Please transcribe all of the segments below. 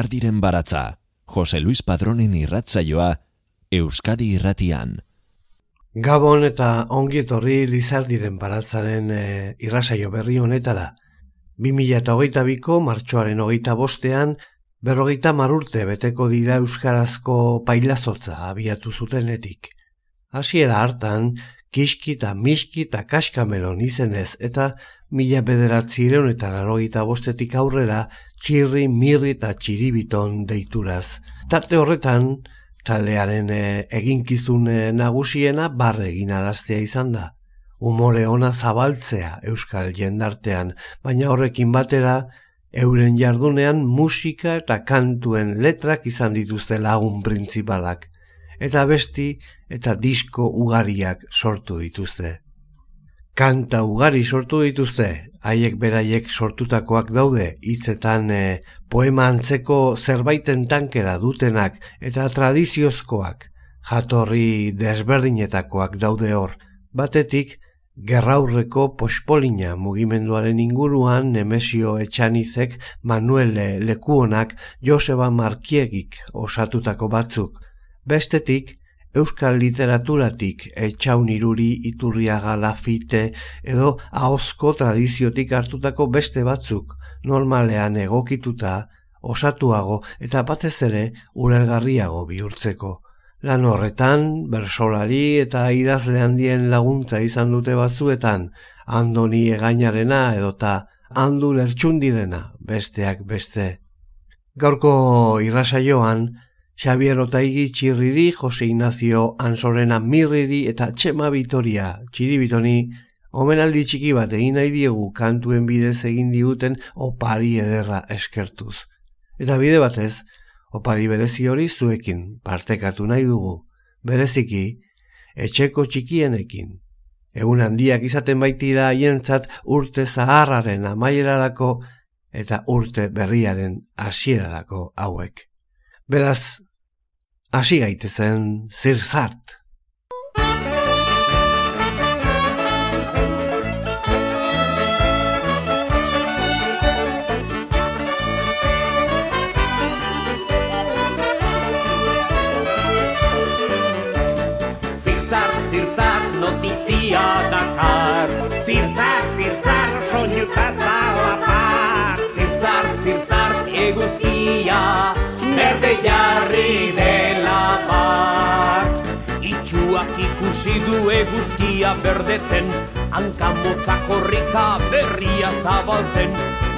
Lizardiren baratza, Jose Luis Padronen irratzaioa, Euskadi irratian. Gabon eta ongi etorri Lizardiren baratzaren e, irrasaio berri honetara. 2008ko martxoaren hogeita bostean, berrogeita marurte beteko dira Euskarazko pailazotza abiatu zutenetik. Hasiera hartan, kiski eta miski eta kaskamelon izenez eta mila bederatzireun eta larogeita bostetik aurrera txirri, mirri eta txiribiton deituraz. Tarte horretan, taldearen e, eginkizun e, nagusiena barre egin araztea izan da. Umore ona zabaltzea euskal jendartean, baina horrekin batera, euren jardunean musika eta kantuen letrak izan dituzte lagun printzipalak eta besti eta disko ugariak sortu dituzte. Kanta ugari sortu dituzte, haiek beraiek sortutakoak daude, hitzetan e, poema antzeko zerbaiten tankera dutenak eta tradiziozkoak, jatorri desberdinetakoak daude hor, batetik, Gerraurreko pospolina mugimenduaren inguruan Nemesio Etxanizek, Manuel Lekuonak, Joseba Markiegik osatutako batzuk, Bestetik, euskal literaturatik etxaun iruri iturriaga lafite edo ahozko tradiziotik hartutako beste batzuk normalean egokituta, osatuago eta batez ere urelgarriago bihurtzeko. Lan horretan, bersolari eta idazle handien laguntza izan dute batzuetan, andoni egainarena edota andu lertxundirena besteak beste. Gaurko irrasaioan, Xavier Otaigi txirriri, Jose Ignacio Ansorena mirriri eta Txema Vitoria txiribitoni omenaldi txiki bat egin nahi diegu kantuen bidez egin diguten opari ederra eskertuz. Eta bide batez, opari berezi hori zuekin partekatu nahi dugu, bereziki, etxeko txikienekin. Egun handiak izaten baitira haientzat urte zaharraren amaierarako eta urte berriaren hasierarako hauek. Beraz, hasi gaitezen. Zirzart, Ikusi du eguzkia berdetzen. Hanka korrika berria zabaltzen.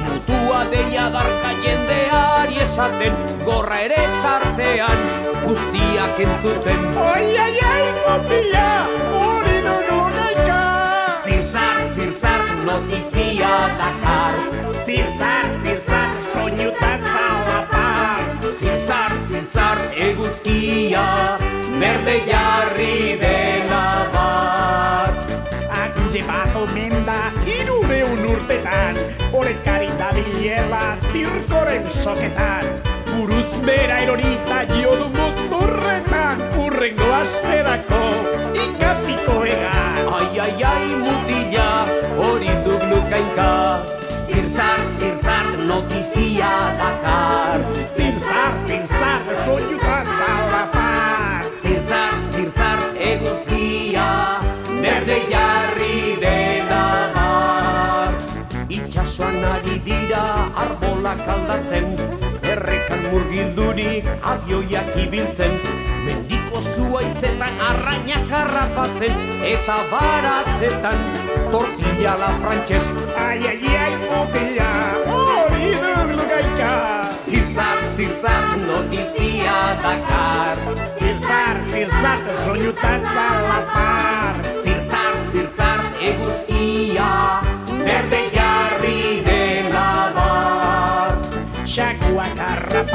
Mutua deia darka jendeari esaten Gorra ere tartean guztiak entzuten. Ai, ai, ai, motila, hori dugu naika Zirzar, zirzar, notizia dakar. Zirzar, zirzar, soñuta zalapar Zirzar, zirzar, eguzkia Berde zirkoren soketan Buruz bera erorita jodu motorretan Urrengo asterako ikasiko egan Ai, ai, ai, mutila, hori duk lukainka Zirzar, zirzar, notizia dakar. Zirzar, zirzar, soñuta arbolak aldatzen Errekan murgildurik abioiak ibiltzen Mendiko zuaitzetan arrainak harrapatzen Eta baratzetan tortilla la frantxez Ai, ai, ai, motila, hori dugu gaika. Zirzar, zirzar, notizia dakar. Zirzar, zirzar, soñuta zalapar Zirzar, zirzar, eguzkia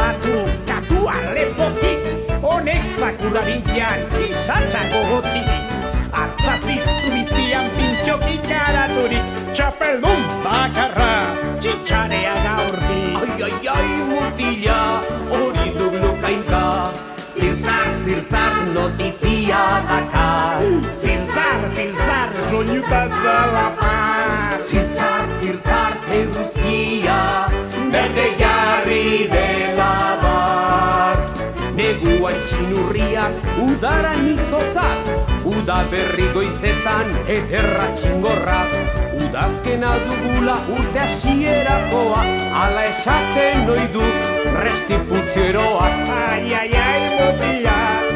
harrapatu, katua lepotik Honek zakura bilan, izatza gogotik Artzaziztu bizian pintxoki karaturik Txapeldun bakarra, txitxarea gaurtik Ai, ai, ai, mutila, hori duk lukainka Zirzar, zirzar, notizia dakar. Zirzar, zirzar, soñuta zalapar. Zirzar, zirzar, eguzkia txinurriak udara nizotzak Uda berri goizetan ederra txingorra. Udazkena dugula urte asierakoa Ala esaten noi du restiputzeroa Ai, ai, ai, mutila,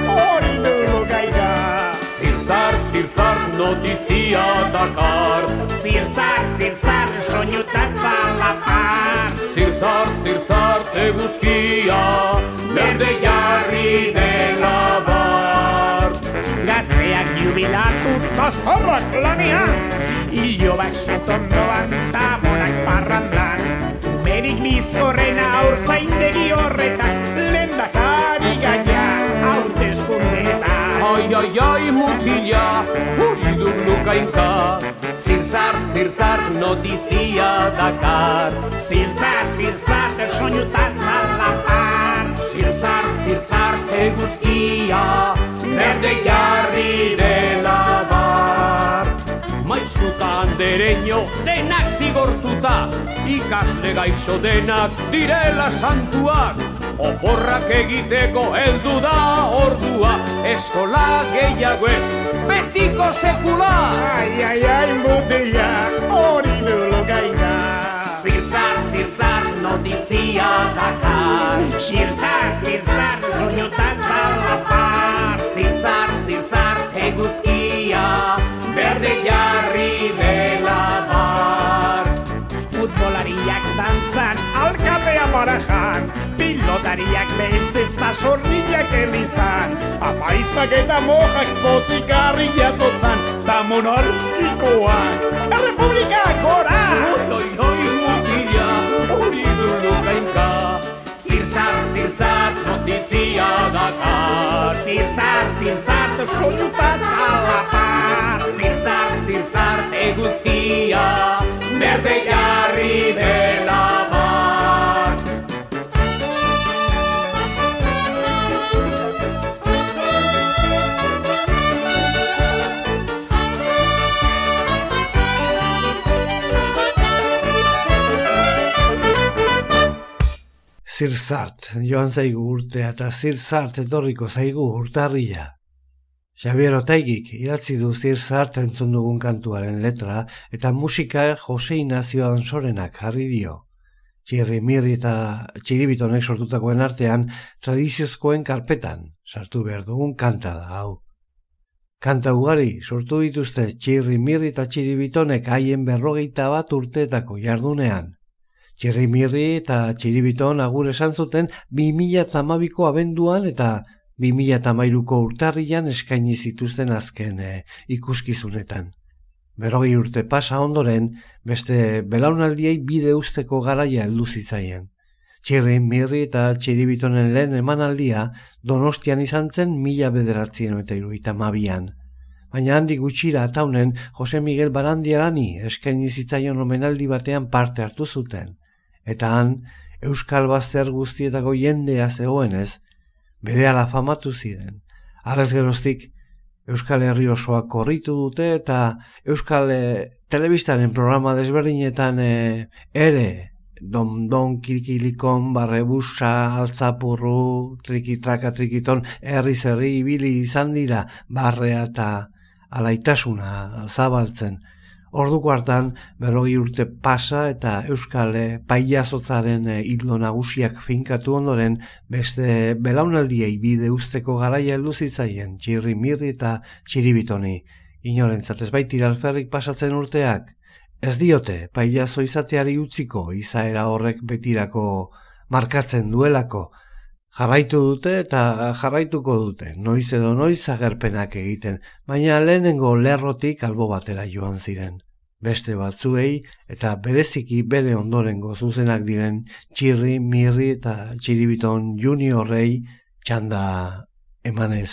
notizia dakar Zirzar, zirzar, soinuta zalapar. Zirzar, zirzar, eguzkia Berde jarri dela bar Gazteak jubilatu tozorrak lanean. Ilobak sotondoan, tabonak parrandan. Berik bizkorrena aurtzaindegi horretan. Lendakari hauteskundetan. Ai, ai, mutila, hori lukainka Zirzar, zirzar, notizia dakar Zirzar, zirzar, soinuta zalapar. Zirzar, zirzar, eguzkia Berde jarri dela bar. Maixuta andereño denak zigortuta Ikasle gaixo denak direla santuak Oporrak egiteko heldu da ordua Eskola gehiago ez, betiko sekula Ai, ai, ai, mutila, hori dugu gaika. Zirzar, zirzar, notizia dakar Zirzar, zirzar, soinuta zalapar. Zirzar, zirzar, eguzkia Berde jarri Pilotariak behentzezta sorriak elizan. Apaizak eta mojak bozikarri jasotzan Ta monarkikoak, Zirzart, joan zaigu urtea eta zirzart etorriko zaigu urtarria. Xabier Otaigik idatzi du zirzart entzun dugun kantuaren letra eta musika Jose Inazio Ansorenak jarri dio. Txirri mirri eta txiribitonek sortutakoen artean tradiziozkoen karpetan sartu behar dugun kanta da hau. Kanta ugari sortu dituzte txirri mirri eta txiribitonek haien berrogeita bat urteetako jardunean. Txirri mirri eta txiribiton agur esan zuten 2008ko abenduan eta 2008ko urtarrian eskaini zituzten azken eh, ikuskizunetan. Berrogei urte pasa ondoren, beste belaunaldiei bide usteko garaia heldu zitzaien. Txirri, mirri eta txiribitonen lehen emanaldia donostian izan zen mila bederatzien eta iruita mabian. Baina handi gutxira ataunen Jose Miguel Barandiarani eskaini zitzaion omenaldi batean parte hartu zuten. Eta han, Euskal Bazter guztietako jendea zegoenez, bere famatu ziren. Arrez geroztik, Euskal Herri osoa korritu dute eta Euskal eh, Telebistaren programa desberdinetan eh, ere don don kirkilikon, barrebusa, altzapurru, trikitraka trikiton, herri zerri ibili izan dira barrea eta alaitasuna zabaltzen. Orduko hartan, berrogi urte pasa eta Euskal eh, paiazotzaren eh, hildo nagusiak finkatu ondoren, beste belaunaldiei bide usteko garaia heldu zitzaien, txirri mirri eta txiribitoni. Inorentzat ez baitira alferrik pasatzen urteak, ez diote paiazo izateari utziko izaera horrek betirako markatzen duelako, Jarraitu dute eta jarraituko dute, noiz edo noiz agerpenak egiten, baina lehenengo lerrotik albo batera joan ziren. Beste batzuei eta bereziki bere ondorengo zuzenak diren txirri, mirri eta txiribiton juniorrei txanda emanez.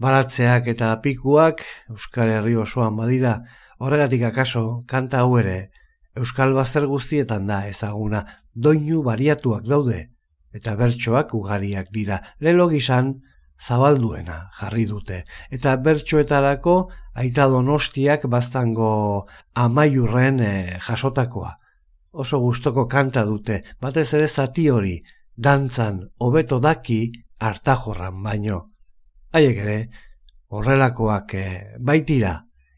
Baratzeak eta pikuak Euskal Herri osoan badira, horregatik akaso kanta hau ere Euskal Bazter guztietan da ezaguna, doinu bariatuak daude, eta bertsoak ugariak dira. Lelo gizan, zabalduena jarri dute. Eta bertsoetarako aita donostiak baztango amaiurren eh, jasotakoa. Oso gustoko kanta dute, batez ere zati hori, dantzan hobeto daki hartajorran baino. Haiek ere, horrelakoak e, baitira,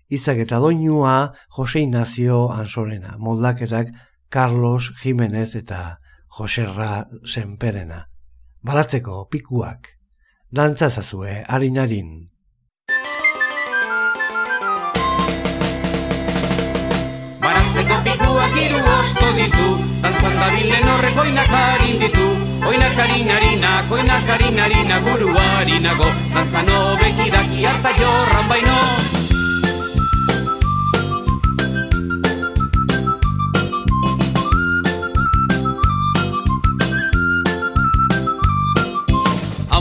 izak eta doinua Jose Ignacio Ansorena, moldaketak Carlos Jimenez eta Joserra Senperena. Baratzeko pikuak, dantza zazue harinarin. Baratzeko pikuak hiru osto ditu. Dantzan dabilen horrek oinak harin ditu. Oinak harin harinak, oinak harin harinak buru harinago Dantzan hobeki daki harta jorran baino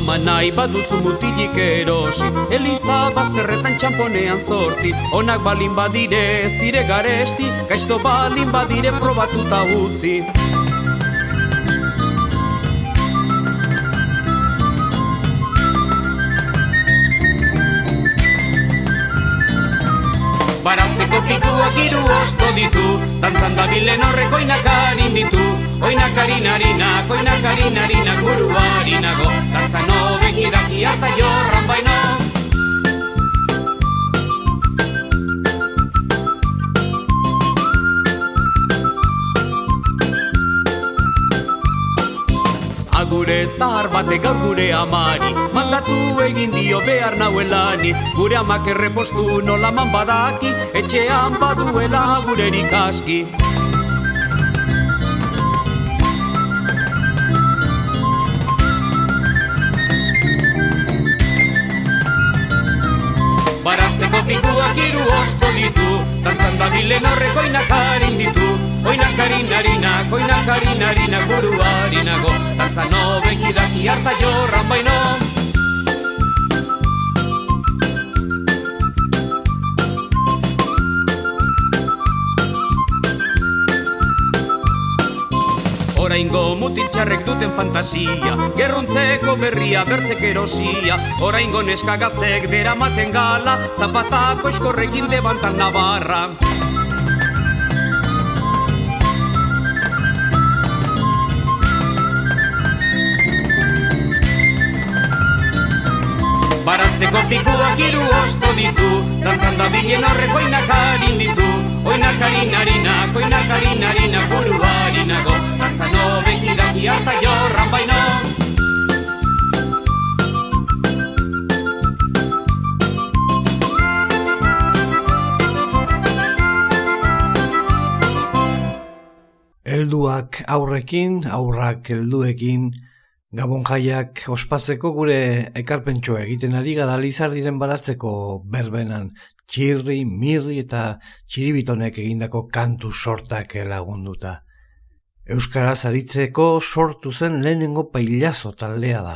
Ama nahi baduzu mutilik erosi. Eliza bazterretan txamponean zortzi Onak balin badire ez dire garesti. Gaizto balin badire probatuta utzi. Baratzeko pikuak hiru osto ditu Dantzan dabilen horrek oinak harin ditu Oinak harin harinak, oinak harin harinak buru harinago. Dantzan hobeki daki harta jorran baino. Agure zahar batek gaur gure amari Mandatu egin dio behar nauelani. Gure amak errepostu nola man badaki Etxean baduela gurerik aski Pikuak hiru osto ditu. Dantzan dabilen horrek oinak harin ditu. Oinak harin harinak, oinak harin harinak buru harinago Dantzan hobeki daki harta jorran baino Oraingo mutiltxarrek duten fantasia. Gerruntzeko berria bertzek erosia. Oraingo neska gaztek deramaten gala Zapatako eskorrekin levantan nabarra. Baratzeko pikuak hiru osto ditu Dantzan da bilen horrek oinak harin ditu. Oinak harin harinak, oinak harin harinak buru harinago Dantzan hobeki daki harta jorran baino Helduak aurrekin, aurrak helduekin, Gabon jaiak ospatzeko gure ekarpentsoa egiten ari gara lizardiren baratzeko berbenan txirri, mirri eta txiribitonek egindako kantu sortak lagunduta. Euskaraz aritzeko sortu zen lehenengo pailazo taldea da.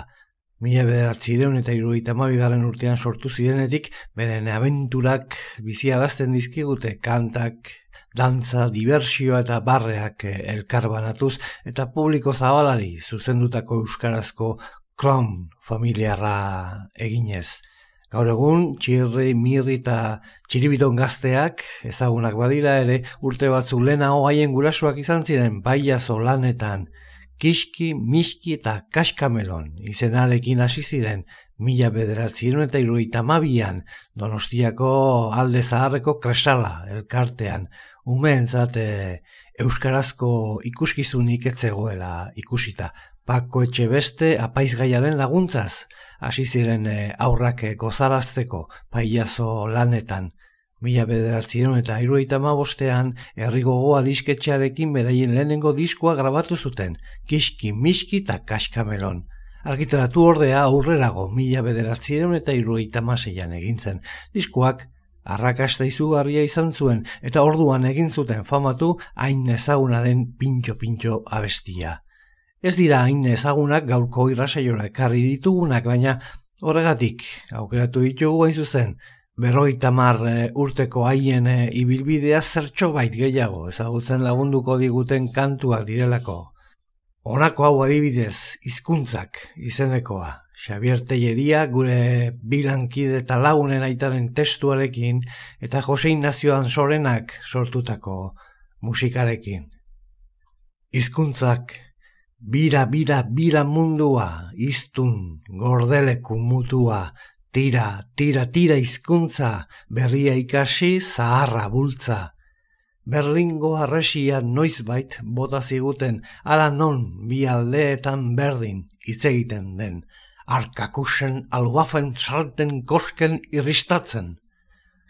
Mila bederatzireun eta iruita garen urtean sortu zirenetik, beren abenturak biziarazten dizkigute kantak, dantza, diversioa eta barreak elkarbanatuz eta publiko zabalari zuzendutako euskarazko klon familiarra eginez. Gaur egun, txirri, mirri eta txiribiton gazteak, ezagunak badira ere, urte batzu lehenago haien gurasuak izan ziren baiazo lanetan, kiski, miski eta kaskamelon izenarekin hasi ziren mila bederatzien eta iruita mabian donostiako alde zaharreko kresala elkartean, umeentzat euskarazko ikuskizunik etzegoela ikusita. Pako etxe beste apaizgaiaren laguntzaz, hasi ziren e, aurrak gozarazteko paiazo lanetan. Mila bederatzen eta irueita bostean, herri gogoa disketxearekin beraien lehenengo diskoa grabatu zuten, kiski, miski eta kaskamelon. Argitaratu ordea aurrerago mila bederatzen eta irueita maseian egintzen. Diskoak arrakasta izugarria izan zuen eta orduan egin zuten famatu hain ezaguna den pintxo-pintxo abestia. Ez dira hain ezagunak gaurko irrasaiora ekarri ditugunak, baina horregatik aukeratu ditugu hain zuzen, berroi tamar e, urteko haien e, ibilbidea zertxo bait gehiago ezagutzen lagunduko diguten kantua direlako. Honako hau adibidez, hizkuntzak izenekoa, Xavier Telleria gure bilankide eta lagunen aitaren testuarekin eta Jose Ignacio sorenak sortutako musikarekin. Hizkuntzak Bira, bira, bira mundua, iztun, gordeleku mutua, tira, tira, tira hizkuntza, berria ikasi, zaharra bultza. Berlingo arresia noizbait bota ziguten, ara non bi aldeetan berdin hitz egiten den, arkakusen alwafen salten kosken irristatzen.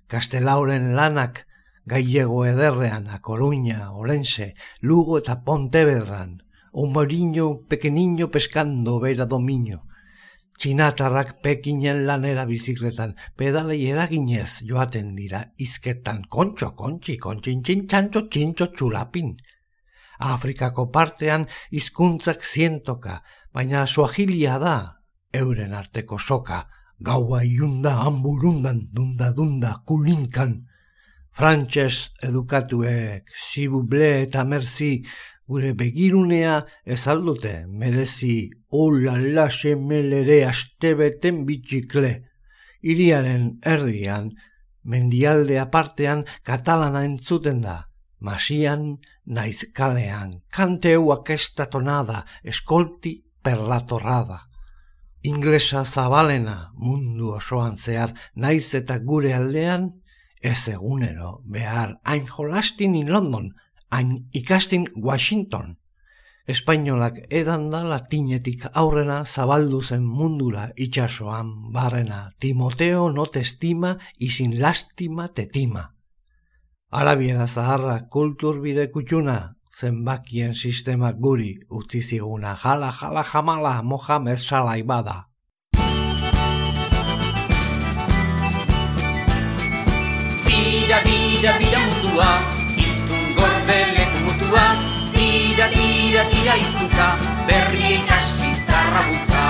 Kastelauren lanak gaiego ederrean, a Coruña, Orense, Lugo eta Pontevedran, un moriño pequeniño pescando beira dominio. Txinatarrak pekinen lanera bizikletan, pedalei eraginez joaten dira izketan, kontxo, kontxi, kontxin, txantxo, txintxo, txulapin. Afrikako partean hizkuntzak zientoka, baina suahilia da, euren arteko soka, gaua iunda, hamburundan, dunda, dunda, kulinkan. Frantxez edukatuek, zibuble eta merzi, gure begirunea ez aldute merezi hola lase melere astebeten bitxikle. Iriaren erdian, mendialde apartean katalana entzuten da, masian naiz kalean, kanteuak estatonada, eskolti perlatorrada. Inglesa zabalena mundu osoan zehar naiz eta gure aldean, ez egunero behar jolastin in London, hain ikastin Washington. Espainolak edan da latinetik aurrena zabaldu zen mundura itxasoan barrena Timoteo not estima izin lastima tetima. Arabiera zaharra kulturbide kutxuna zenbakien sistema guri utzi ziguna jala jala jamala Mohamed salai bada. Bira, bira, bira mundua, tira, tira izkuntza, berri ikasi zarra butza.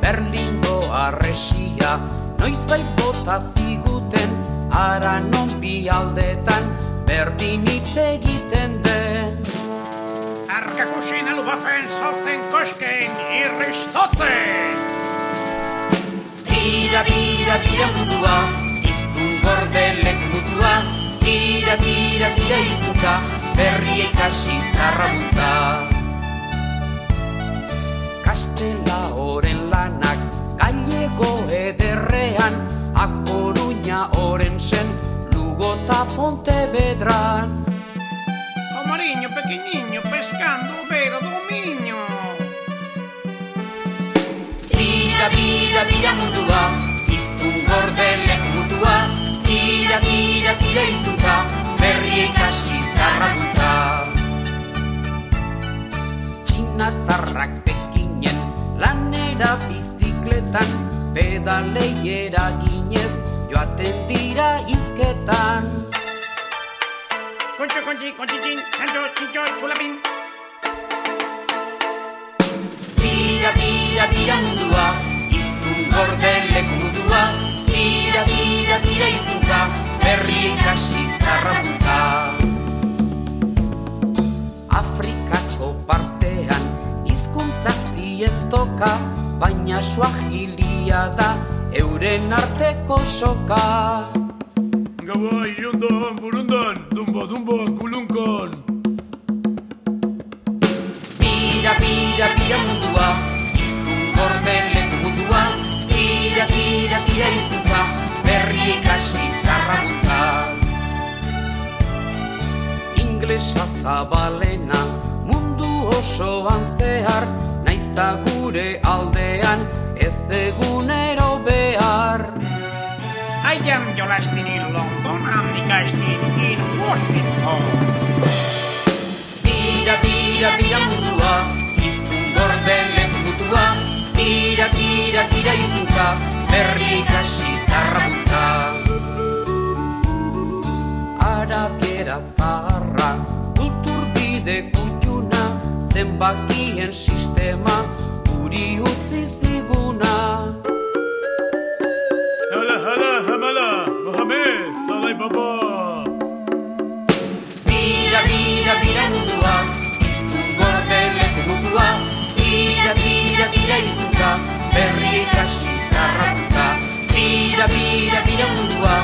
Berlingo arresia, noiz bai bota ziguten, ara non bi aldetan, berdin hitz egiten den. Arkakusin alubafen zauten kosken irristotzen. Tira, tira, tira mundua, izkun gordelek mutua, tira, tira, tira izkuntza, berri ikasi zarra bultza. Kastela oren lanak, gallego ederrean, akoruña oren zen, lugota ponte bedran. O mariño pequeniño pescando beira do miño. Tira, tira, tira mundua, iztun gordelek mutua, tira, tira, tira izkuntza, berri ikasi zarra bultza. Txinatarrak pekinen, lanera bizikletan, pedalei eraginez, joaten dira izketan. Kontxo, kontxi, kontxitxin, txantxo, txintxo, txulapin. Tira, tira, tira mundua, iztun gordelek mutua, tira, tira, tira izkuntza, berri ikasi zarra bultza. Afrikako partean, hizkuntzak zientoka, baina suahilia da, euren arteko soka. Gaua irundan, burundan, dumba, dumba, kulunkon. Bira, bira, bira mundua, izkun gordelek mundua, tira, tira, tira izkuntza, berri ikasi zarra bultza. Inglesa zabalena, mundu osoan zehar, naizta gure aldean, ez egunero behar. I am jolastin in London, handikastin in Washington. Tira, tira, tira mundua, izkun gordelek mutua, tira, tira, tira izkuntza, berri ikasi zarra Arabiera zaharra, kulturbide kutxuna, zenbakien sistema, guri utzi ziguna. Hala, hala, hamala, Mohamed, salai baba. Bira, bira, bira mundua, izkun gordelek mutua, tira, tira, tira izkuntza, berri ikasi zarra. Tira, bira, bira mundua,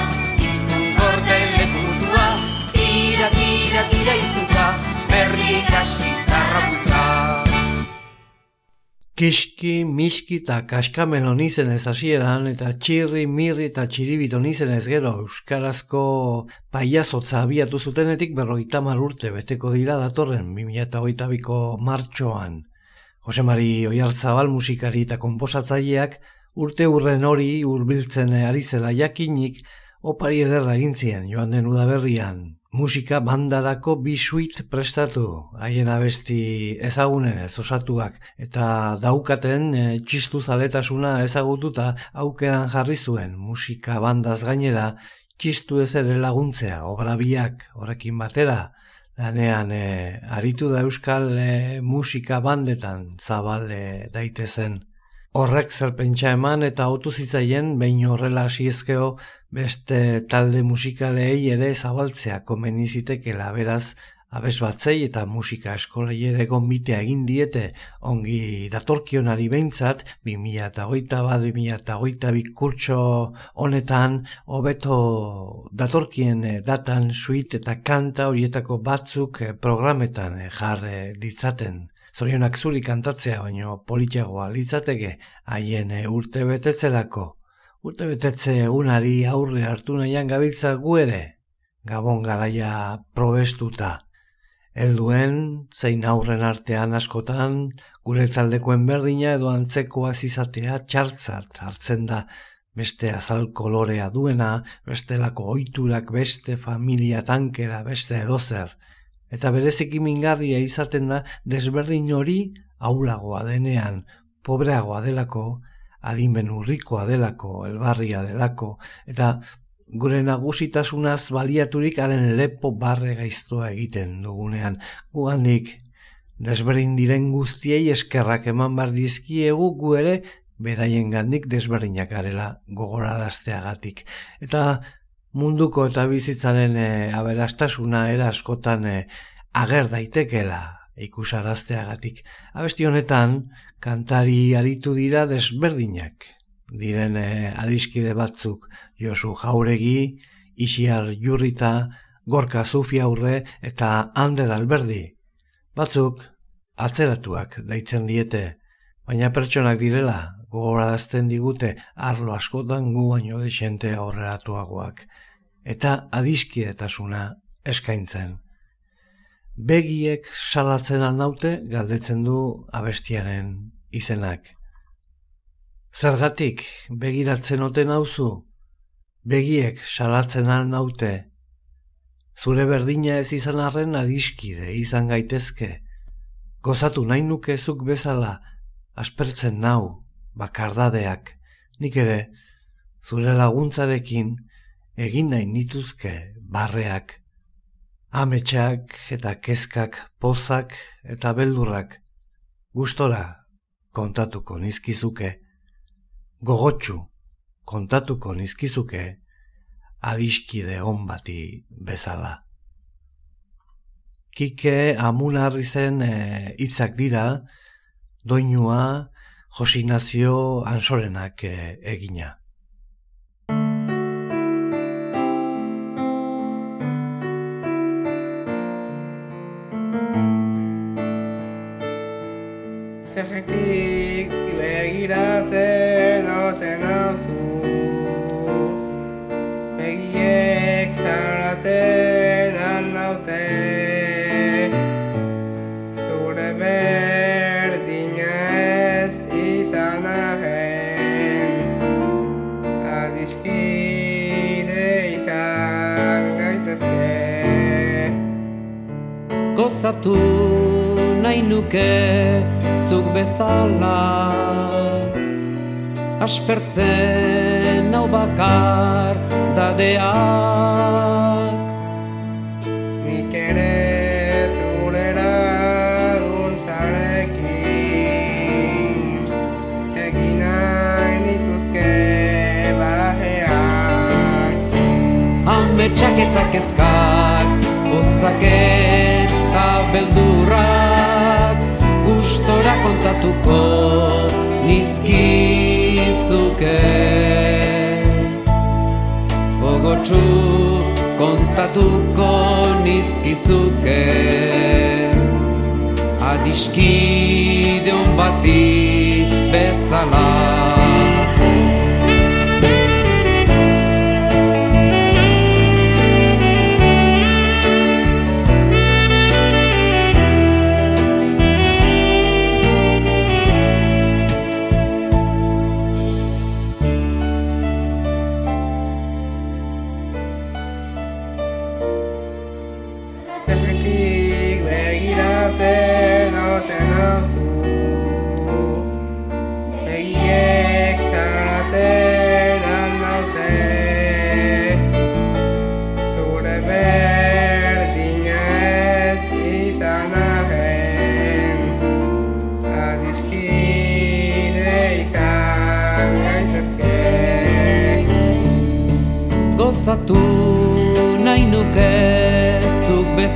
tira, tira izkuntza, berri ikasi kasi zarraputza Kiski, miski eta kaskamelo nizenez hasieran eta txirri, mirri eta txiribito nizenez gero Euskarazko paiazotza abiatu zutenetik berrogeita urte beteko dira datorren 2008ko martxoan. Jose Mari Oiartzabal musikari eta komposatzaileak urte urren hori hurbiltzen ari zela jakinik opari ederra egin zien joan den udaberrian musika bandarako bi suit prestatu, haien abesti ezagunen ez osatuak, eta daukaten e, txistu zaletasuna ezagututa aukeran jarri zuen. Musika bandaz gainera txistu ez ere laguntzea, obra biak horrekin batera, lanean e, aritu da euskal e, musika bandetan zabale daitezen. Horrek zerpentsa eman eta autu zitzaien behin horrela hasiezkeo beste talde musikalei ere zabaltzea komeni zitekela beraz abes batzei eta musika eskolei ere gombitea egin diete. Ongi datorkionari behintzat 2008 bat 2008 kurtso honetan hobeto datorkien eh, datan suite eta kanta horietako batzuk eh, programetan eh, jarre ditzaten zorionak zuri kantatzea baino politiagoa litzateke haien e, urte betetzerako. Urte betetze egunari aurre hartu nahian gabiltza gu ere, gabon garaia probestuta. Helduen, zein aurren artean askotan, gure taldekoen berdina edo antzekoa izatea txartzat hartzen da beste azal kolorea duena, bestelako oiturak beste familia tankera beste edozer, eta bereziki mingarria izaten da desberdin hori aulagoa denean, pobreagoa delako, adimen urrikoa delako, elbarria delako, eta gure nagusitasunaz baliaturik haren lepo barre gaiztoa egiten dugunean. Guandik, desberdin diren guztiei eskerrak eman bar dizkiegu gu ere beraien gandik desberdinak garela gogorarazteagatik. Eta munduko eta bizitzaren e, aberastasuna era askotan e, ager daitekela ikusarazteagatik. Abesti honetan, kantari aritu dira desberdinak. Diren e, adiskide batzuk Josu Jauregi, Isiar Jurrita, Gorka Zufi aurre eta Ander Alberdi. Batzuk, atzeratuak daitzen diete, baina pertsonak direla, gogorazten digute arlo askotan gu baino desente aurreratuagoak eta adiskietasuna eskaintzen. Begiek salatzen alnaute galdetzen du abestiaren izenak. Zergatik begiratzen oten hauzu? Begiek salatzen alnaute. Zure berdina ez izan arren adiskide izan gaitezke. Gozatu nahi nukezuk bezala aspertzen nau bakardadeak. Nik ere, zure laguntzarekin egin nahi nituzke barreak, ametsak eta kezkak pozak eta beldurrak, gustora kontatuko nizkizuke, gogotsu kontatuko nizkizuke, adiskide hon bati bezala. Kike amunarri zen eh, hitzak dira, doinua Josinazio Ansorenak eh, egina. Gozatu nahi nuke zuk bezala. Aspertzen hau bakar dadeak. Nik ere zure laguntzarekin Egin nahi nituzke bajeak Ametsak eta kezkak, pozak eta beldurrak Gustora kontatuko nizkizuke. Gogotsu kontatuko nizkizuke. Adiskide bati bezala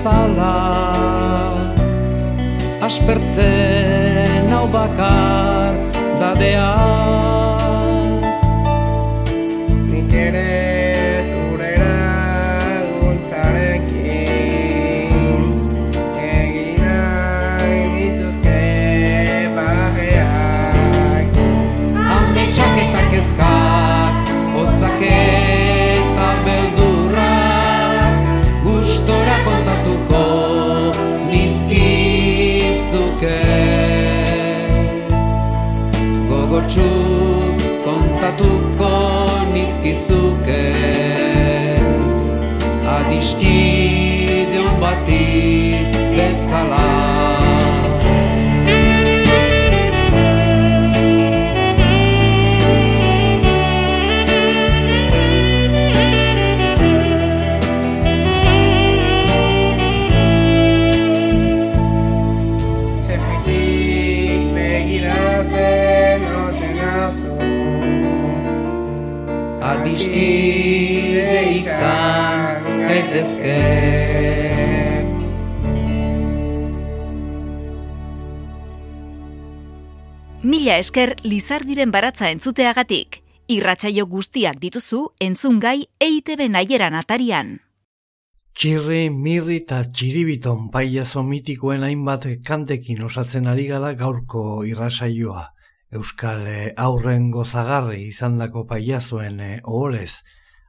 bezala. Aspertzen hau bakar dadea bati bezala Mila esker Lizardiren baratza entzuteagatik. Irratsaio guztiak dituzu entzungai EITB naieran atarian. Txirri, mirri eta txiribiton paiazo mitikoen hainbat kantekin osatzen ari gala gaurko irrasaioa. Euskal eh, aurren gozagarri izandako paiazoen eh, oholez,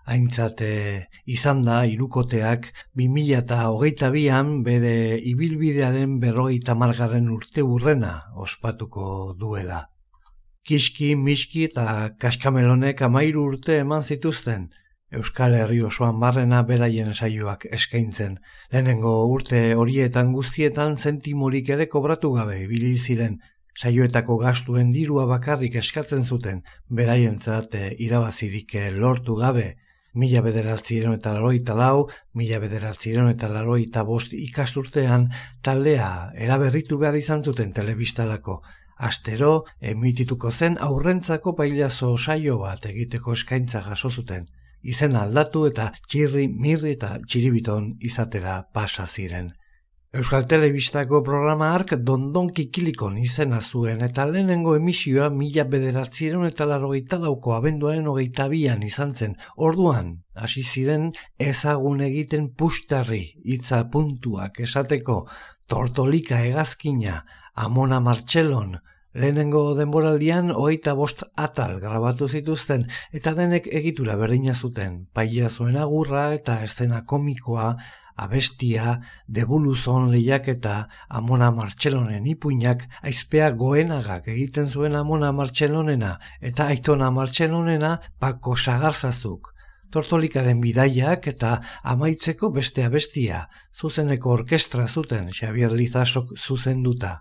haintzat eh, izan da irukoteak 2008an bere ibilbidearen berrogeita margarren urte urrena ospatuko duela. Kiski, miski eta kaskamelonek amairu urte eman zituzten, Euskal Herri osoan barrena beraien saioak eskaintzen. Lehenengo urte horietan guztietan zentimorik ere kobratu gabe ibili ziren, saioetako gastuen dirua bakarrik eskatzen zuten, beraientzat eh, irabazirik eh, lortu gabe, mila bederatzireun eta laroita lau, mila bederatzireun eta laroita bost ikasturtean taldea eraberritu behar izan zuten telebistalako. Astero, emitituko zen aurrentzako pailazo saio bat egiteko eskaintza jaso zuten. Izen aldatu eta txirri, mirri eta txiribiton izatera pasa ziren. Euskal Telebistako programa hark dondon kikilikon izena zuen eta lehenengo emisioa mila bederatzireun eta larrogeita lauko abenduaren hogeita bian izan zen. Orduan, hasi ziren ezagun egiten pustarri hitza puntuak esateko tortolika hegazkina, amona martxelon, lehenengo denboraldian hogeita bost atal grabatu zituzten eta denek egitura berdina zuten, paiazuen agurra eta eszena komikoa, abestia, debuluzon lehiak eta Amona Martxelonen ipuinak aizpea goenagak egiten zuen Amona Martxelonena eta Aitona Martxelonena Pako Sagarzazuk. Tortolikaren bidaiak eta amaitzeko beste abestia, zuzeneko orkestra zuten Xavier Lizasok zuzenduta.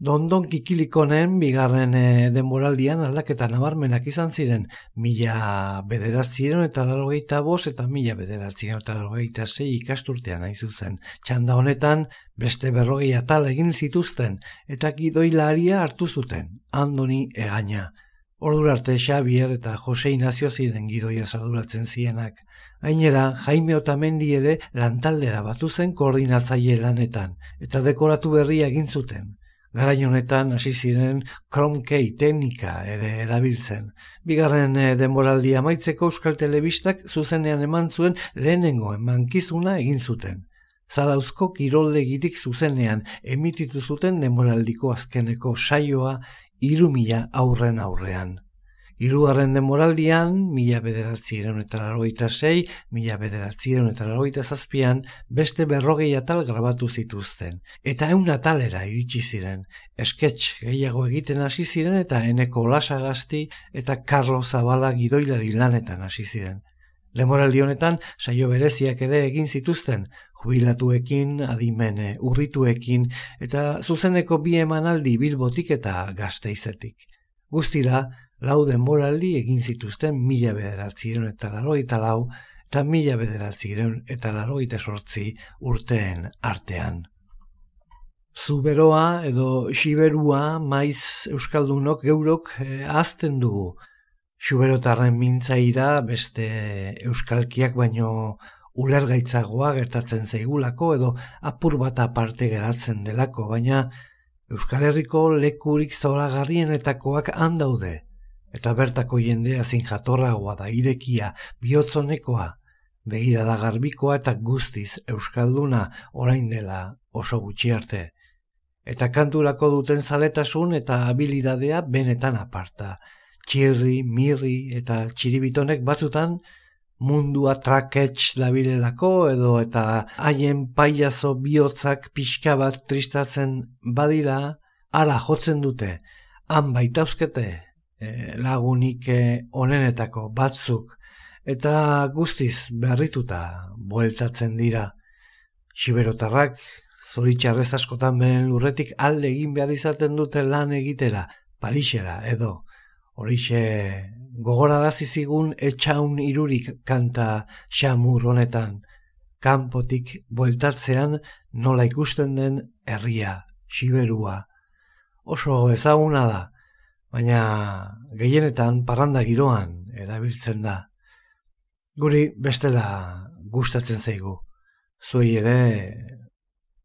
Dondon kikilikonen bigarren e, denboraldian aldaketa nabarmenak izan ziren mila bederatziren eta larogeita bos eta mila bederatziren eta larogeita sei ikasturtean hain zuzen. Txanda honetan beste berrogei atal egin zituzten eta gidoilaria hartu zuten, Andoni Egaña. Ordura arte Xavier eta Jose Inazio ziren gidoia sarduratzen zienak. Gainera, Jaime Otamendi ere lantaldera batu zen koordinatzaile lanetan, eta dekoratu berria egin zuten. Garain honetan hasi ziren Chrome-key teknika ere erabiltzen. Bigarren eh, denboraldia amaitzeko Euskal Telebistak zuzenean eman zuen lehenengo emankizuna egin zuten. zarauzko kiroldegitik zuzenean emititu zuten demoraldiko azkeneko saioa irumila aurren aurrean. Hirugarren demoraldian, mila bederatzireun eta laroita sei, mila bederatzireun eta laroita zazpian, beste berrogei atal grabatu zituzten. Eta eun atalera iritsi ziren, esketx gehiago egiten hasi ziren eta eneko lasagasti eta Carlo Zabala gidoilari lanetan hasi ziren. Demoraldi honetan, saio bereziak ere egin zituzten, jubilatuekin, adimene, urrituekin, eta zuzeneko bi emanaldi bilbotik eta gazteizetik. Guztira, lau denboraldi egin zituzten mila bederatziren eta laroita lau, eta mila bederatziren eta laroita sortzi urteen artean. Zuberoa edo xiberua maiz euskaldunok geurok eh, azten dugu. Xuberotarren mintzaira beste euskalkiak baino ulergaitzagoa gertatzen zaigulako edo apur bat aparte geratzen delako, baina Euskal Herriko lekurik zoragarrienetakoak handaude eta bertako jendea zin jatorragoa da irekia, bihotzonekoa, begira da garbikoa eta guztiz euskalduna orain dela oso gutxi arte. Eta kanturako duten zaletasun eta habilidadea benetan aparta. Txirri, mirri eta txiribitonek batzutan mundua traketx dabilelako edo eta haien paiazo bihotzak pixka bat tristatzen badira, ara jotzen dute, han baitauzkete, lagunik e, onenetako batzuk eta guztiz berrituta bueltatzen dira. Siberotarrak zoritxarrez askotan beren lurretik alde egin behar izaten dute lan egitera, parixera edo. Horixe gogora zigun etxaun irurik kanta xamur honetan, kanpotik bueltatzean nola ikusten den herria, siberua. Oso ezaguna da, baina gehienetan parranda giroan erabiltzen da. Guri bestela gustatzen zaigu. Zuei ere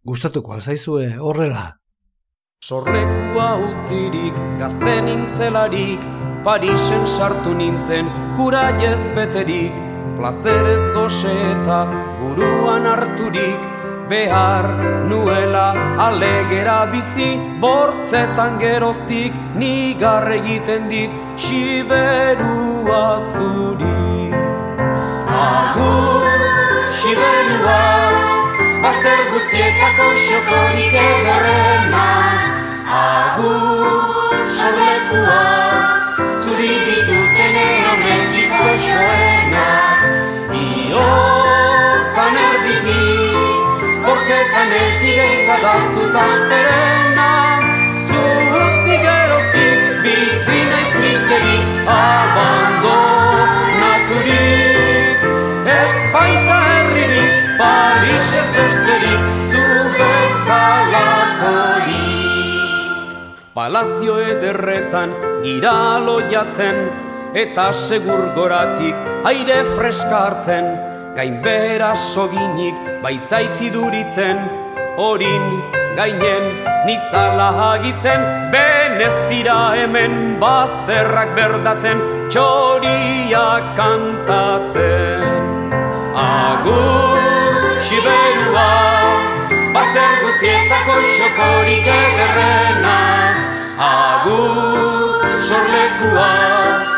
gustatuko alzaizue horrela. Sorrekua utzirik, gazte nintzelarik, Parisen sartu nintzen, kura jezbeterik, plazerez doxe eta buruan harturik, behar nuela alegera bizi bortzetan geroztik nigar egiten dit siberua zuri. Agur siberua bazter guzietako xokorik ederrena Agur sorlekua zuri dituten eamen txiko xoena. Erditik Hortzetan elkire eta da zut asperena Zutzi geroztik bizina iztristeri Abandonaturik Ez baita herririk Paris ez besterik Zu bezalakorik Palazio ederretan giralo jatzen Eta segur goratik aire freska hartzen gainbera soginik baitzaiti duritzen, orin gainen nizala hagitzen, ben ez dira hemen bazterrak berdatzen, txoria kantatzen. Agur siberua, bazter guzietako xokorik ederrena, agur sorlekua,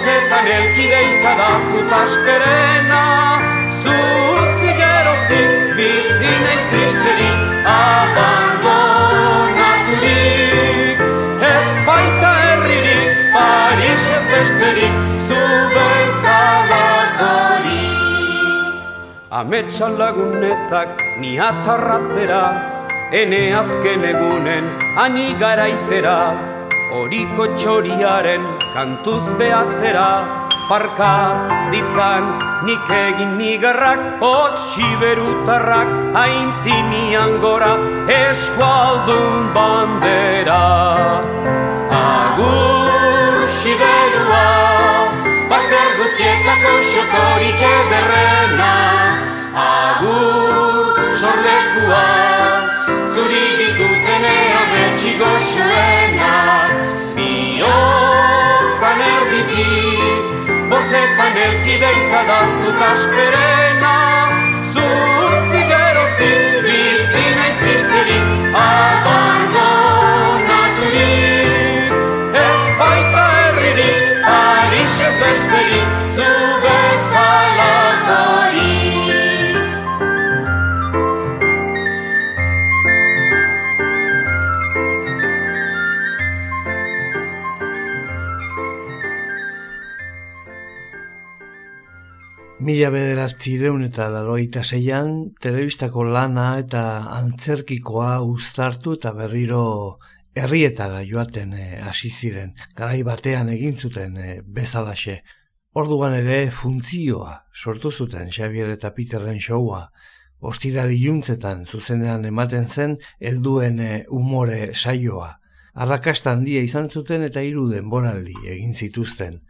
Bortzetan elkideita da zut asperena Zutzi geroztik bizina iztristerik Abandonaturik Ez baita herririk Paris ez besterik Zu Ametsan lagunezak ni atarratzera ene azken egunen ani garaitera Horiko txoriaren kantuz behatzera Parka ditzan nik egin nigarrak Hots txiberutarrak haintzinian gora Eskualdun bandera. Agur xiberua Bazter guztietako xokorik ederrena. Agur sorlekua neki benta da sustaspere Mila bederatzireun eta laroita zeian, telebistako lana eta antzerkikoa uztartu eta berriro herrietara joaten eh, hasi ziren, garai batean egin zuten e, bezalaxe. Orduan ere funtzioa sortu zuten Xavier eta Peterren showa, ostirali juntzetan zuzenean ematen zen helduen e, umore saioa. Arrakasta handia izan zuten eta hiru denboraldi egin zituzten.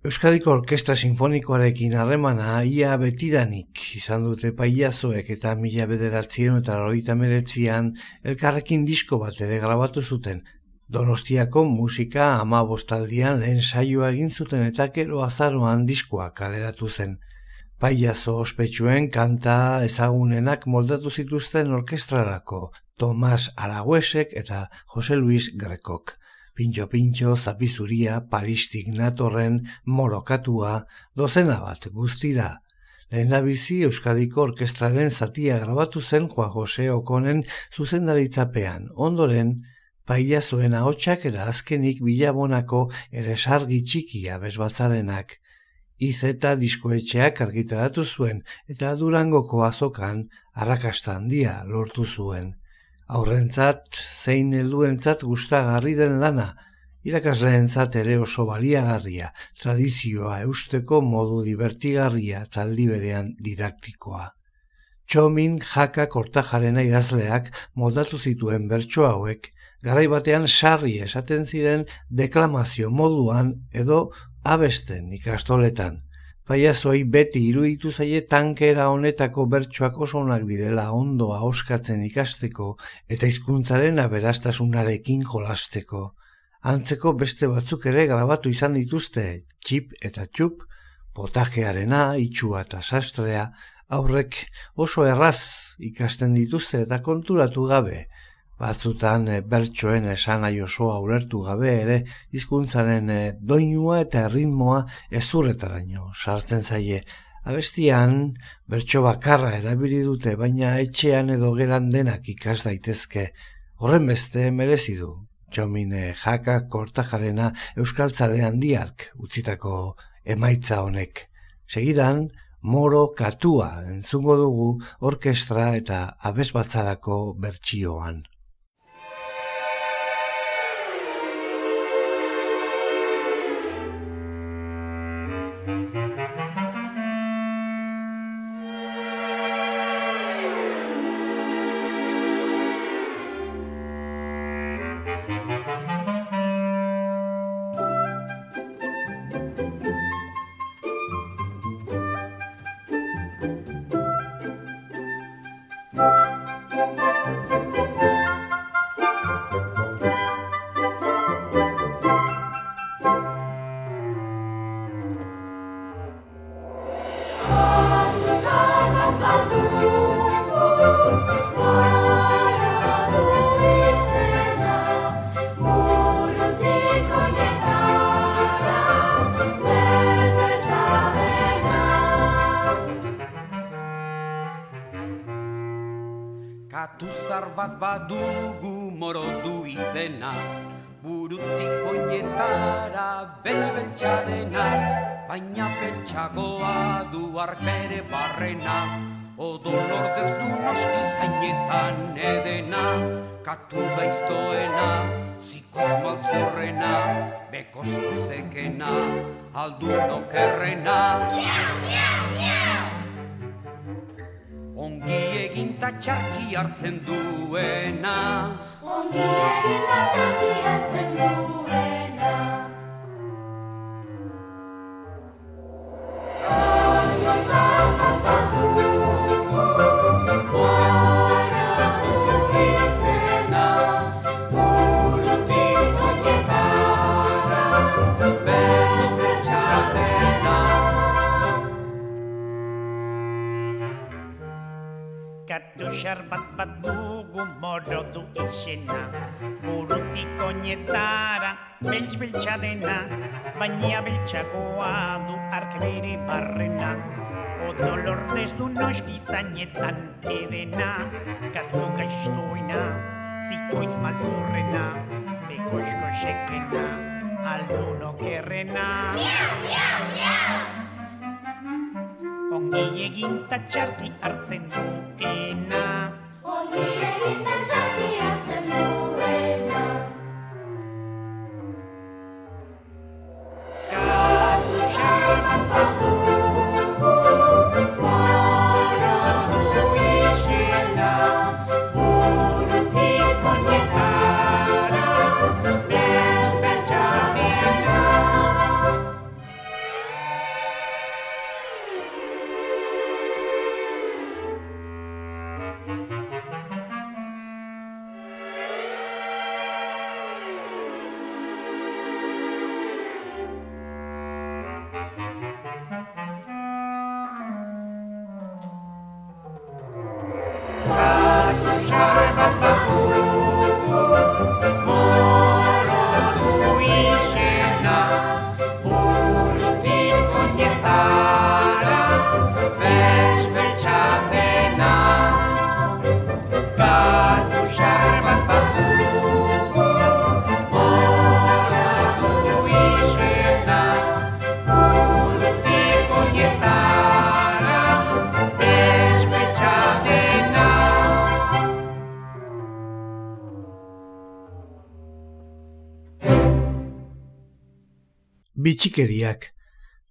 Euskadiko Orkestra Sinfonikoarekin harremana ia betidanik izan dute paiazoek eta mila bederatzien eta roita meretzian elkarrekin disko bat ere grabatu zuten. Donostiako musika ama bostaldian lehen saioa egin zuten eta gero azaroan diskoa kaleratu zen. Paiazo ospetsuen kanta ezagunenak moldatu zituzten orkestrarako Tomas Araguesek eta Jose Luis Grekok pintxo-pintxo, zapizuria, paristik natorren, morokatua, dozena bat guztira. Lehen bizi Euskadiko Orkestraren zatia grabatu zen Juan Jose Okonen zuzendaritzapean, ondoren, paiazoen ahotsak eta azkenik bilabonako ere sargi txikia bezbatzarenak. Izeta diskoetxeak argitaratu zuen eta durangoko azokan arrakasta handia lortu zuen aurrentzat zein helduentzat gustagarri den lana, irakasleentzat ere oso baliagarria, tradizioa eusteko modu divertigarria taldi berean didaktikoa. Txomin jaka kortajarena idazleak moldatu zituen bertso hauek, garai batean sarri esaten ziren deklamazio moduan edo abesten ikastoletan. Paiazoi beti iruditu zaie tankera honetako bertsoak oso onak direla ondoa oskatzen ikasteko eta hizkuntzaren aberastasunarekin jolasteko. Antzeko beste batzuk ere grabatu izan dituzte, txip eta txup, potajearena, itxua eta sastrea, aurrek oso erraz ikasten dituzte eta konturatu gabe, batzutan e, bertsoen esan osoa ulertu gabe ere hizkuntzaren e, doinua eta erritmoa ezurretaraino sartzen zaie. Abestian bertso bakarra erabili dute baina etxean edo geran denak ikas daitezke. Horren beste merezi du. Txomine jaka kortajarena euskaltzale handiark utzitako emaitza honek. Segidan, moro katua entzungo dugu orkestra eta abesbatzarako bertsioan. Bere barrena. Odol ordez du noski zainetan edena Katu gaiztoena, zikoz maltzurrena Bekozko zekena, aldun okerrena Ongi egin txarki hartzen duena. Ongi egin txarki hartzen duena Katuxar bat bat dugu moro du izena Burutik oinetara beltz beltsa dena Baina beltsagoa du ark bere barrena Odolor ez du noski zainetan edena Katu gaiztuena, zikoiz malzurrena Bekosko sekena, alduno kerrena Ongi egin txarki hartzen duena. Ongi egin da txarki hartzen duena. Katu xarra bat Bitxikeriak.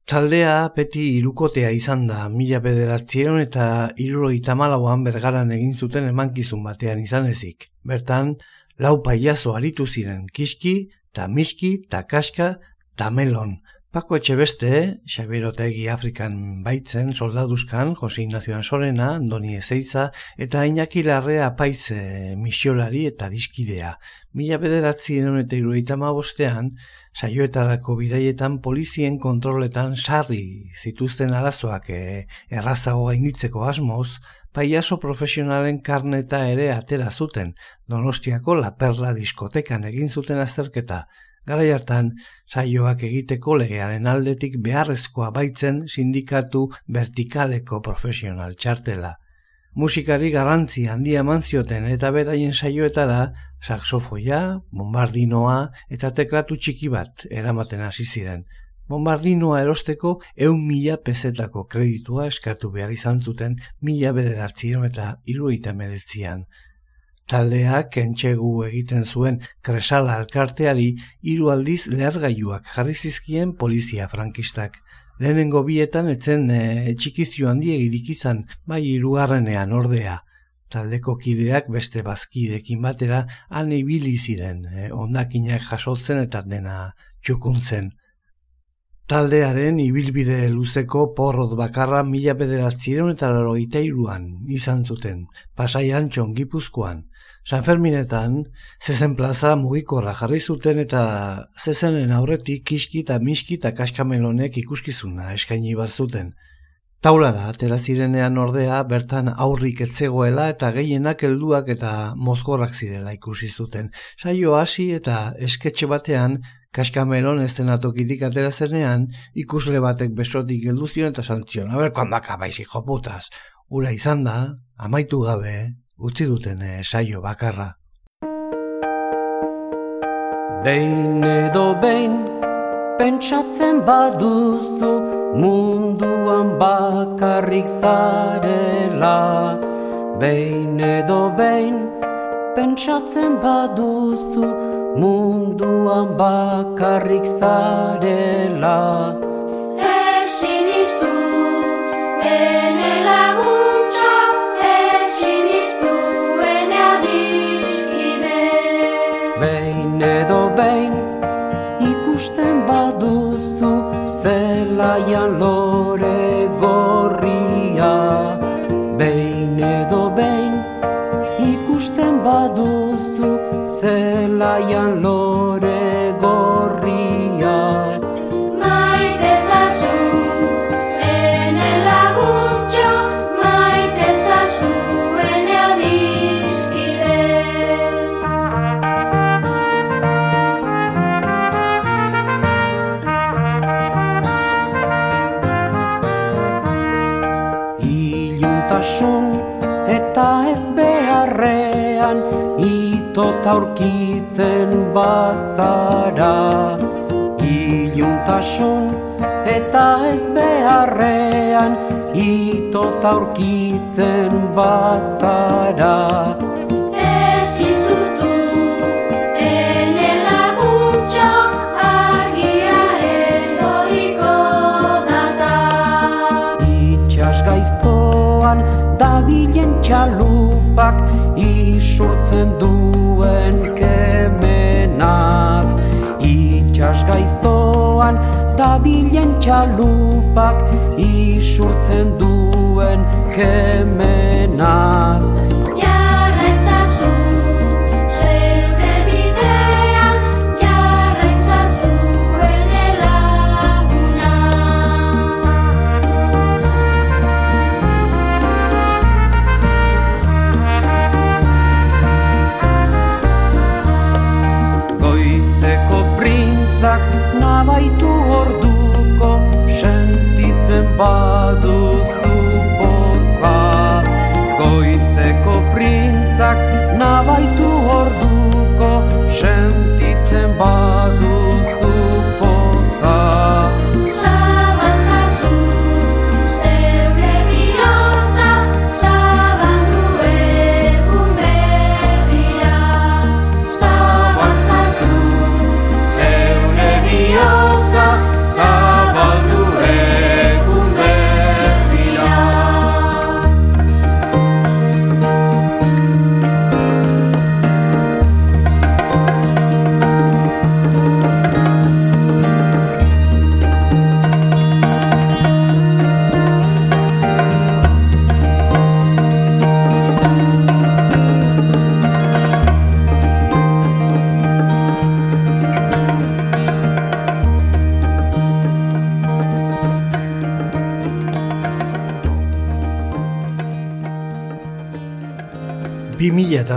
Taldea beti irukotea izan da, mila bederatzieron eta iruroita malauan bergaran egin zuten emankizun batean izan ezik. Bertan, lau paiazo aritu ziren, kiski, ta miski, ta kaska, ta melon. Pako etxe beste, Xabier Otegi Afrikan baitzen, soldaduzkan, Jose Ignacio Sorena, Andoni Ezeiza, eta Iñaki Larrea Paize misiolari eta diskidea. Mila bederatzieron eta iruroita bostean, saioetarako bidaietan polizien kontroletan sarri zituzten arazoak e, errazago gainditzeko asmoz, paiaso profesionalen karneta ere atera zuten, donostiako La Perla diskotekan egin zuten azterketa, Garai hartan, saioak egiteko legearen aldetik beharrezkoa baitzen sindikatu vertikaleko profesional txartela. Musikari garrantzi handia eman zioten eta beraien saioetara saxofoia, bombardinoa eta teklatu txiki bat eramaten hasi ziren. Bombardinoa erosteko eun mila pesetako kreditua eskatu behar izan zuten mila bederatzion eta iruita meretzian. Taldeak entxegu egiten zuen kresala alkarteari hiru aldiz lehergailuak jarri zizkien polizia frankistak. Lehenengo bietan etzen e, txikizio handiegirik izan, bai hirugarrenean ordea. Taldeko kideak beste bazkidekin batera han ibili ziren, e, ondakinak jasotzen eta dena txukuntzen. Taldearen ibilbide luzeko porrot bakarra mila bederatzireun eta larogeita iruan izan zuten, pasaian txongipuzkoan. San Ferminetan, zezen plaza mugikorra jarri zuten eta zezenen aurretik kiski eta miski eta kaskamelonek ikuskizuna eskaini bar zuten. Taulara atera zirenean ordea bertan aurrik etzegoela eta gehienak helduak eta mozkorrak zirela ikusi zuten. Saio hasi eta esketxe batean kaskamelon ez den atokitik atera zenean ikusle batek besotik heldu zion eta santzion. Aber, kuandaka baizik joputaz. Ura izan da, amaitu gabe, utzi duten eh, saio bakarra. Behin edo behin pentsatzen baduzu munduan bakarrik zarela Behin edo behin pentsatzen baduzu munduan bakarrik zarela aurkitzen bazara Iluntasun eta ez beharrean Itot aurkitzen bazara. Gaiztoan dabilen txalupak isurtzen duen kemenaz. Itxas gaiztoan dabilen txalupak isurtzen duen kemenaz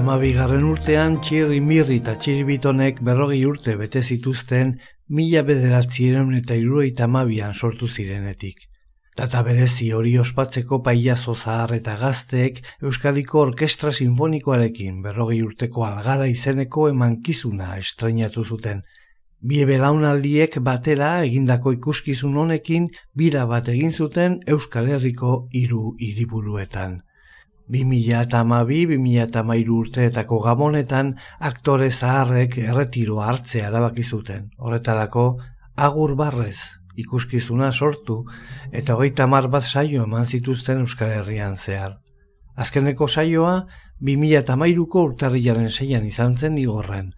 eta garren urtean txirri mirri eta txiribitonek berrogei urte bete zituzten mila bederatzieren eta iruroi tamabian sortu zirenetik. Data berezi hori ospatzeko paiazo zahar eta gazteek Euskadiko Orkestra Sinfonikoarekin berrogei urteko algara izeneko emankizuna estrenatu zuten. Bie belaunaldiek batera egindako ikuskizun honekin bira bat egin zuten Euskal Herriko hiru hiriburuetan. 2012-2013 urteetako gamonetan aktore zaharrek erretiro hartzea erabaki zuten. Horretarako agur barrez ikuskizuna sortu eta hogeita mar bat saio eman zituzten Euskal Herrian zehar. Azkeneko saioa 2013ko urtarrilaren zeian izan zen igorren.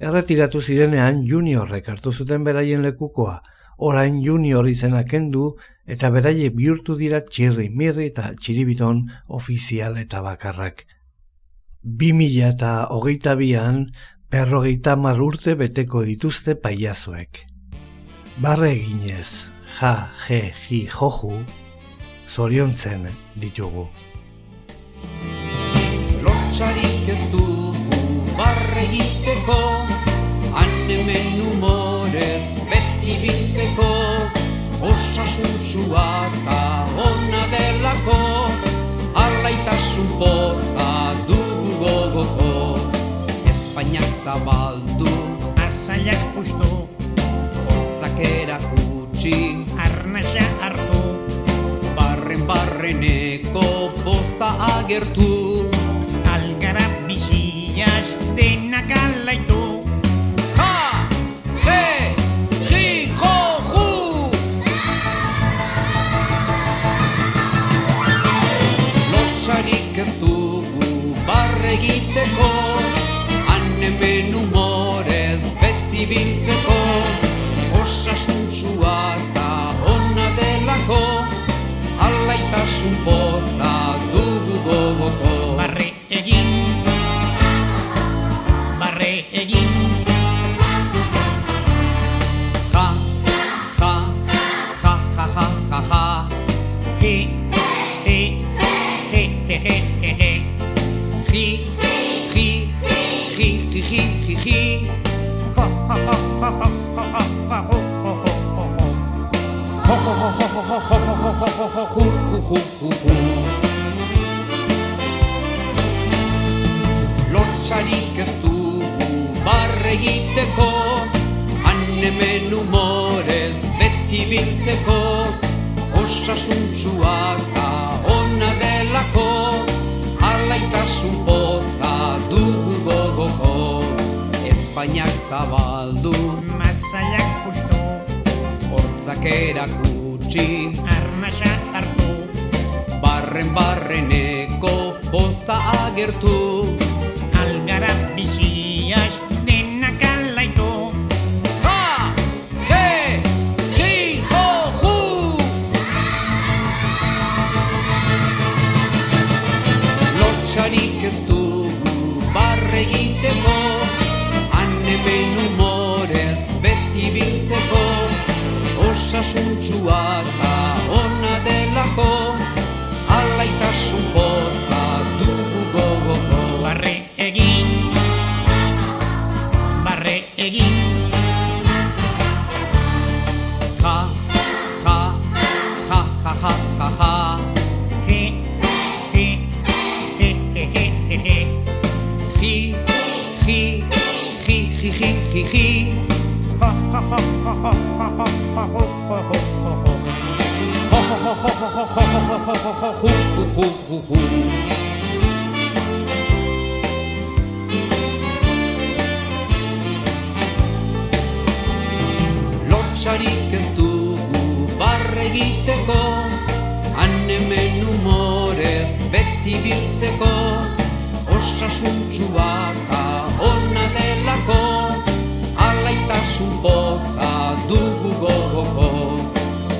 Erretiratu zirenean juniorrek hartu zuten beraien lekukoa, orain junior izena kendu eta beraie bihurtu dira txirri mirri eta txiribiton ofizial eta bakarrak. Bi mila eta hogeita bian, berrogeita urte beteko dituzte paiazoek. Barre eginez, ja, je, ji, joju, zoriontzen ditugu. Lotxarik Osasuntxua eta ona delako Arlaitasun poza dugu gogoko. Espainiak zabaldu Azalak pustu Hortzak erakutsi Arnaxa hartu. Barren barreneko poza agertu. Algara biziaz denak alaitu egiteko Hanemen humorez beti biltzeko. Osasuntxua eta ona delako Alaitasun poza dugu gogoko. Barre egin gertu Lotxarik ez dugu barre egiteko Han hemen humorez beti biltzeko Osasuntxua eta ona delako Alaitasun poza dugu gogoko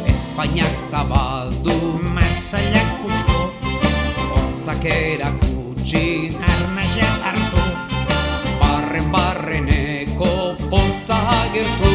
Espainiak zabaldu. Mazaiak pustu Hortzak erakutsi Arnasa hartu. Barren barreneko poza agertu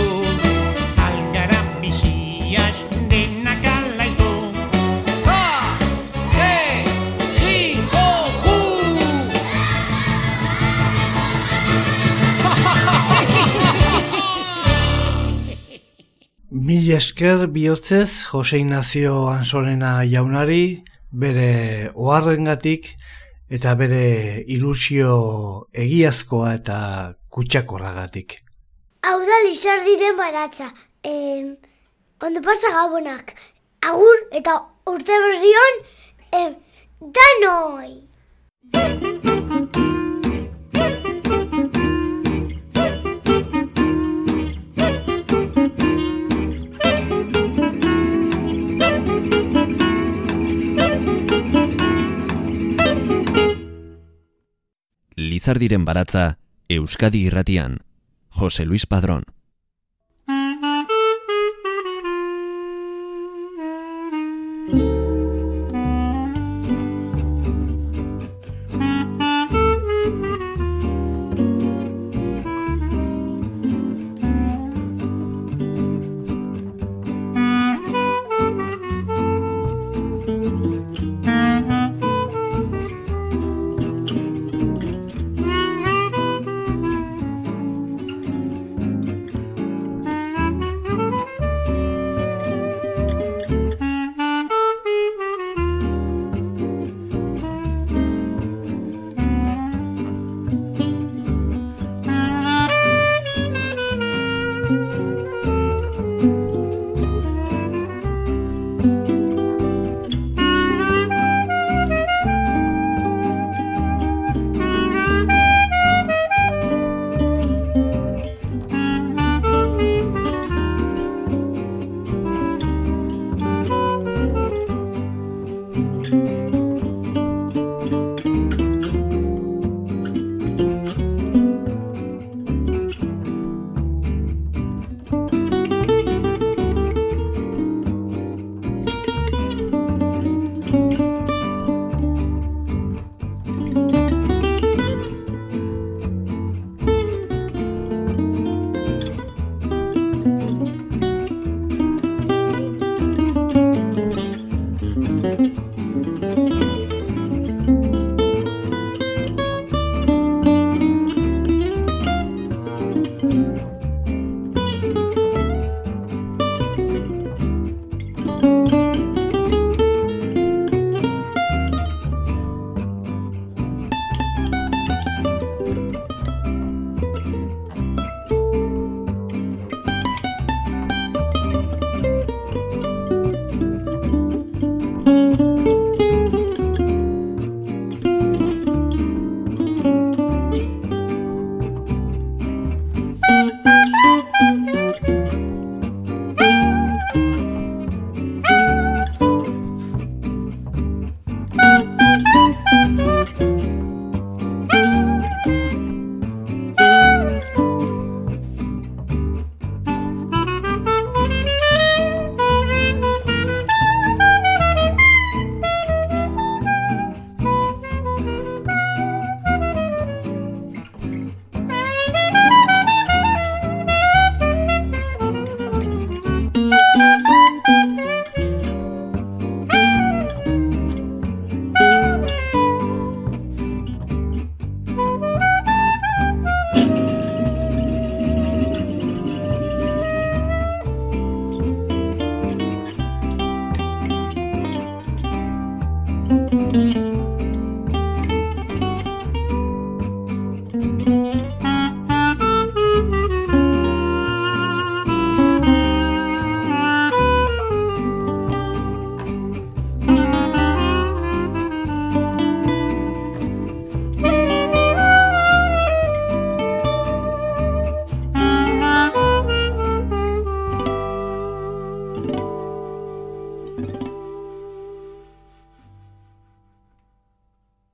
Mil esker bihotzez Jose Ignacio Ansorena jaunari bere oharrengatik eta bere ilusio egiazkoa eta kutsakorragatik. Hau da Lizardiren baratza. Eh, ondo pasa gabonak. Agur eta urte berrion eh, danoi! Lizardiren baratza Euskadi irratian. Jose Luis Padrón.